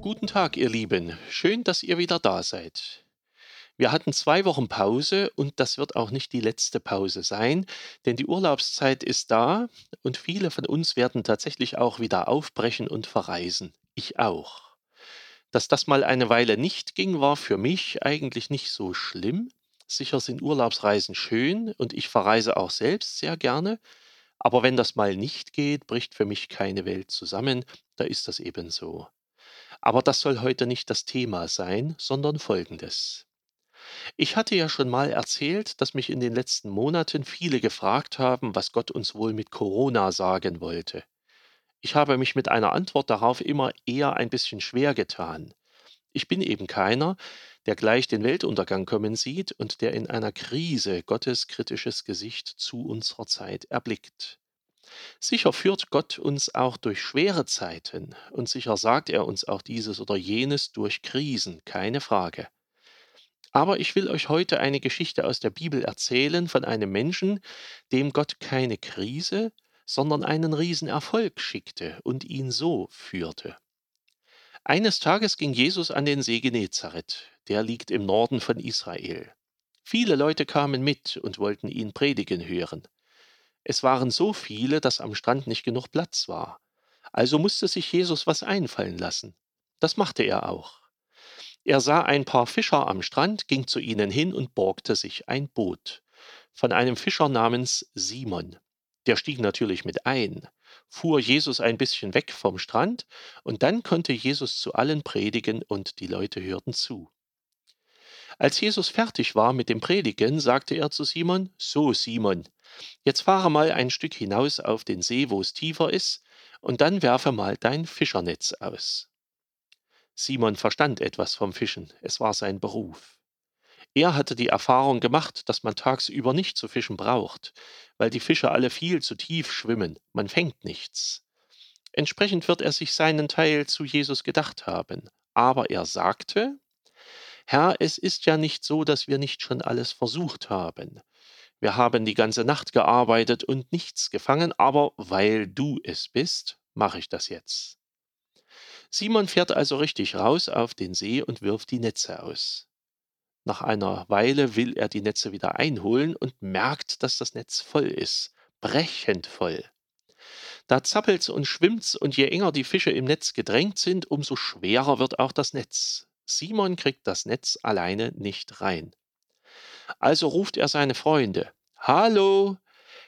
Guten Tag, ihr Lieben. Schön, dass ihr wieder da seid. Wir hatten zwei Wochen Pause und das wird auch nicht die letzte Pause sein, denn die Urlaubszeit ist da und viele von uns werden tatsächlich auch wieder aufbrechen und verreisen. Ich auch. Dass das mal eine Weile nicht ging, war für mich eigentlich nicht so schlimm. Sicher sind Urlaubsreisen schön und ich verreise auch selbst sehr gerne. Aber wenn das mal nicht geht, bricht für mich keine Welt zusammen, da ist das eben so. Aber das soll heute nicht das Thema sein, sondern folgendes. Ich hatte ja schon mal erzählt, dass mich in den letzten Monaten viele gefragt haben, was Gott uns wohl mit Corona sagen wollte. Ich habe mich mit einer Antwort darauf immer eher ein bisschen schwer getan. Ich bin eben keiner, der gleich den Weltuntergang kommen sieht und der in einer Krise Gottes kritisches Gesicht zu unserer Zeit erblickt. Sicher führt Gott uns auch durch schwere Zeiten und sicher sagt er uns auch dieses oder jenes durch Krisen, keine Frage. Aber ich will euch heute eine Geschichte aus der Bibel erzählen von einem Menschen, dem Gott keine Krise, sondern einen Riesenerfolg schickte und ihn so führte. Eines Tages ging Jesus an den See Genezareth, der liegt im Norden von Israel. Viele Leute kamen mit und wollten ihn predigen hören. Es waren so viele, dass am Strand nicht genug Platz war. Also musste sich Jesus was einfallen lassen. Das machte er auch. Er sah ein paar Fischer am Strand, ging zu ihnen hin und borgte sich ein Boot von einem Fischer namens Simon. Der stieg natürlich mit ein, fuhr Jesus ein bisschen weg vom Strand, und dann konnte Jesus zu allen predigen und die Leute hörten zu. Als Jesus fertig war mit dem Predigen, sagte er zu Simon, So Simon, jetzt fahre mal ein Stück hinaus auf den See, wo es tiefer ist, und dann werfe mal dein Fischernetz aus. Simon verstand etwas vom Fischen, es war sein Beruf. Er hatte die Erfahrung gemacht, dass man tagsüber nicht zu fischen braucht, weil die Fische alle viel zu tief schwimmen, man fängt nichts. Entsprechend wird er sich seinen Teil zu Jesus gedacht haben, aber er sagte, Herr, es ist ja nicht so, dass wir nicht schon alles versucht haben. Wir haben die ganze Nacht gearbeitet und nichts gefangen, aber weil du es bist, mache ich das jetzt. Simon fährt also richtig raus auf den See und wirft die Netze aus. Nach einer Weile will er die Netze wieder einholen und merkt, dass das Netz voll ist, brechend voll. Da zappelt's und schwimmt's und je enger die Fische im Netz gedrängt sind, umso schwerer wird auch das Netz. Simon kriegt das Netz alleine nicht rein. Also ruft er seine Freunde. Hallo,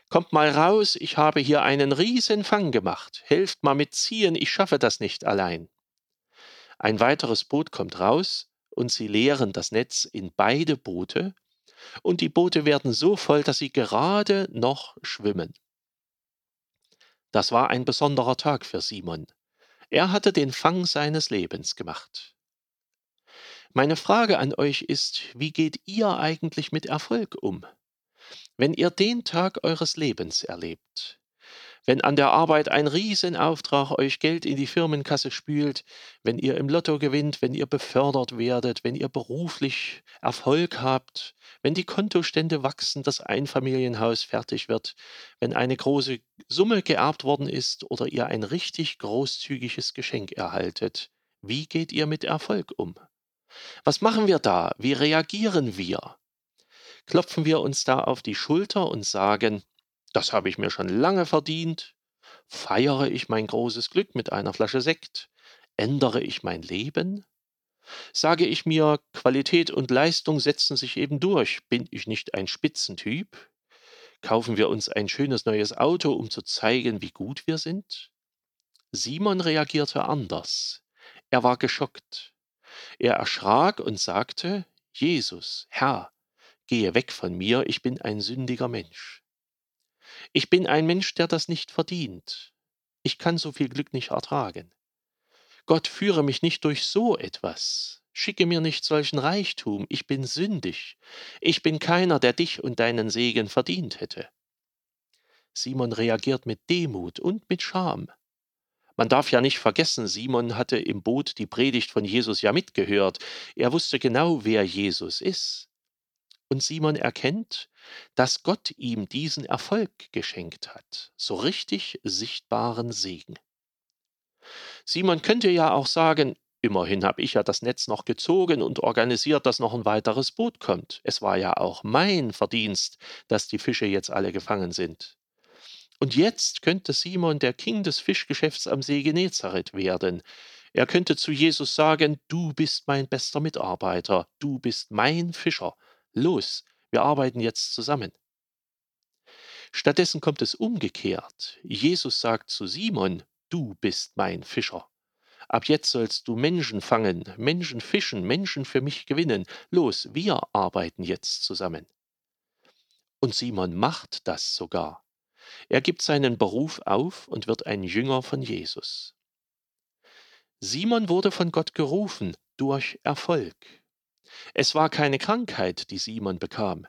kommt mal raus, ich habe hier einen riesen Fang gemacht. Helft mal mit ziehen, ich schaffe das nicht allein. Ein weiteres Boot kommt raus und sie leeren das Netz in beide Boote und die Boote werden so voll, dass sie gerade noch schwimmen. Das war ein besonderer Tag für Simon. Er hatte den Fang seines Lebens gemacht. Meine Frage an euch ist, wie geht ihr eigentlich mit Erfolg um? Wenn ihr den Tag eures Lebens erlebt, wenn an der Arbeit ein Riesenauftrag euch Geld in die Firmenkasse spült, wenn ihr im Lotto gewinnt, wenn ihr befördert werdet, wenn ihr beruflich Erfolg habt, wenn die Kontostände wachsen, das Einfamilienhaus fertig wird, wenn eine große Summe geerbt worden ist oder ihr ein richtig großzügiges Geschenk erhaltet, wie geht ihr mit Erfolg um? Was machen wir da? Wie reagieren wir? Klopfen wir uns da auf die Schulter und sagen, das habe ich mir schon lange verdient? Feiere ich mein großes Glück mit einer Flasche Sekt? Ändere ich mein Leben? Sage ich mir, Qualität und Leistung setzen sich eben durch, bin ich nicht ein Spitzentyp? Kaufen wir uns ein schönes neues Auto, um zu zeigen, wie gut wir sind? Simon reagierte anders. Er war geschockt. Er erschrak und sagte, Jesus, Herr, gehe weg von mir, ich bin ein sündiger Mensch. Ich bin ein Mensch, der das nicht verdient. Ich kann so viel Glück nicht ertragen. Gott führe mich nicht durch so etwas. Schicke mir nicht solchen Reichtum, ich bin sündig. Ich bin keiner, der dich und deinen Segen verdient hätte. Simon reagiert mit Demut und mit Scham. Man darf ja nicht vergessen, Simon hatte im Boot die Predigt von Jesus ja mitgehört. Er wusste genau, wer Jesus ist. Und Simon erkennt, dass Gott ihm diesen Erfolg geschenkt hat, so richtig sichtbaren Segen. Simon könnte ja auch sagen, immerhin habe ich ja das Netz noch gezogen und organisiert, dass noch ein weiteres Boot kommt. Es war ja auch mein Verdienst, dass die Fische jetzt alle gefangen sind. Und jetzt könnte Simon der King des Fischgeschäfts am See Genezareth werden. Er könnte zu Jesus sagen, du bist mein bester Mitarbeiter, du bist mein Fischer. Los, wir arbeiten jetzt zusammen. Stattdessen kommt es umgekehrt. Jesus sagt zu Simon, du bist mein Fischer. Ab jetzt sollst du Menschen fangen, Menschen fischen, Menschen für mich gewinnen. Los, wir arbeiten jetzt zusammen. Und Simon macht das sogar. Er gibt seinen Beruf auf und wird ein Jünger von Jesus. Simon wurde von Gott gerufen durch Erfolg. Es war keine Krankheit, die Simon bekam,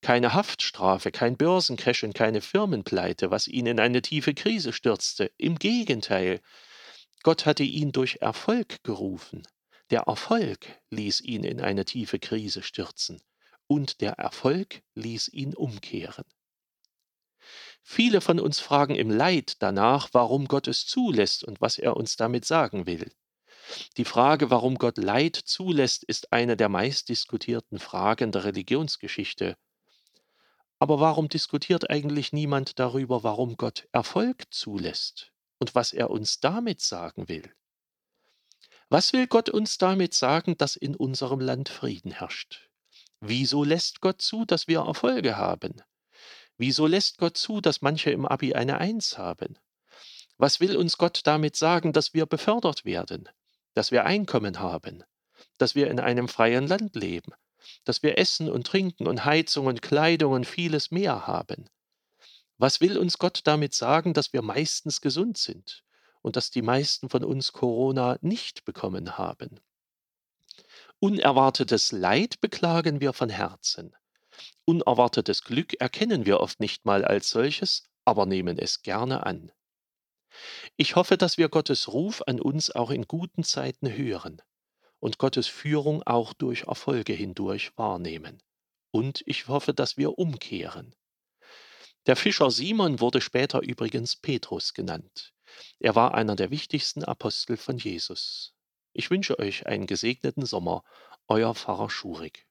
keine Haftstrafe, kein Börsencrash und keine Firmenpleite, was ihn in eine tiefe Krise stürzte. Im Gegenteil, Gott hatte ihn durch Erfolg gerufen. Der Erfolg ließ ihn in eine tiefe Krise stürzen und der Erfolg ließ ihn umkehren. Viele von uns fragen im Leid danach, warum Gott es zulässt und was er uns damit sagen will. Die Frage, warum Gott Leid zulässt, ist eine der meistdiskutierten Fragen der Religionsgeschichte. Aber warum diskutiert eigentlich niemand darüber, warum Gott Erfolg zulässt und was er uns damit sagen will? Was will Gott uns damit sagen, dass in unserem Land Frieden herrscht? Wieso lässt Gott zu, dass wir Erfolge haben? Wieso lässt Gott zu, dass manche im Abi eine Eins haben? Was will uns Gott damit sagen, dass wir befördert werden, dass wir Einkommen haben, dass wir in einem freien Land leben, dass wir Essen und Trinken und Heizung und Kleidung und vieles mehr haben? Was will uns Gott damit sagen, dass wir meistens gesund sind und dass die meisten von uns Corona nicht bekommen haben? Unerwartetes Leid beklagen wir von Herzen. Unerwartetes Glück erkennen wir oft nicht mal als solches, aber nehmen es gerne an. Ich hoffe, dass wir Gottes Ruf an uns auch in guten Zeiten hören und Gottes Führung auch durch Erfolge hindurch wahrnehmen. Und ich hoffe, dass wir umkehren. Der Fischer Simon wurde später übrigens Petrus genannt. Er war einer der wichtigsten Apostel von Jesus. Ich wünsche euch einen gesegneten Sommer, euer Pfarrer Schurig.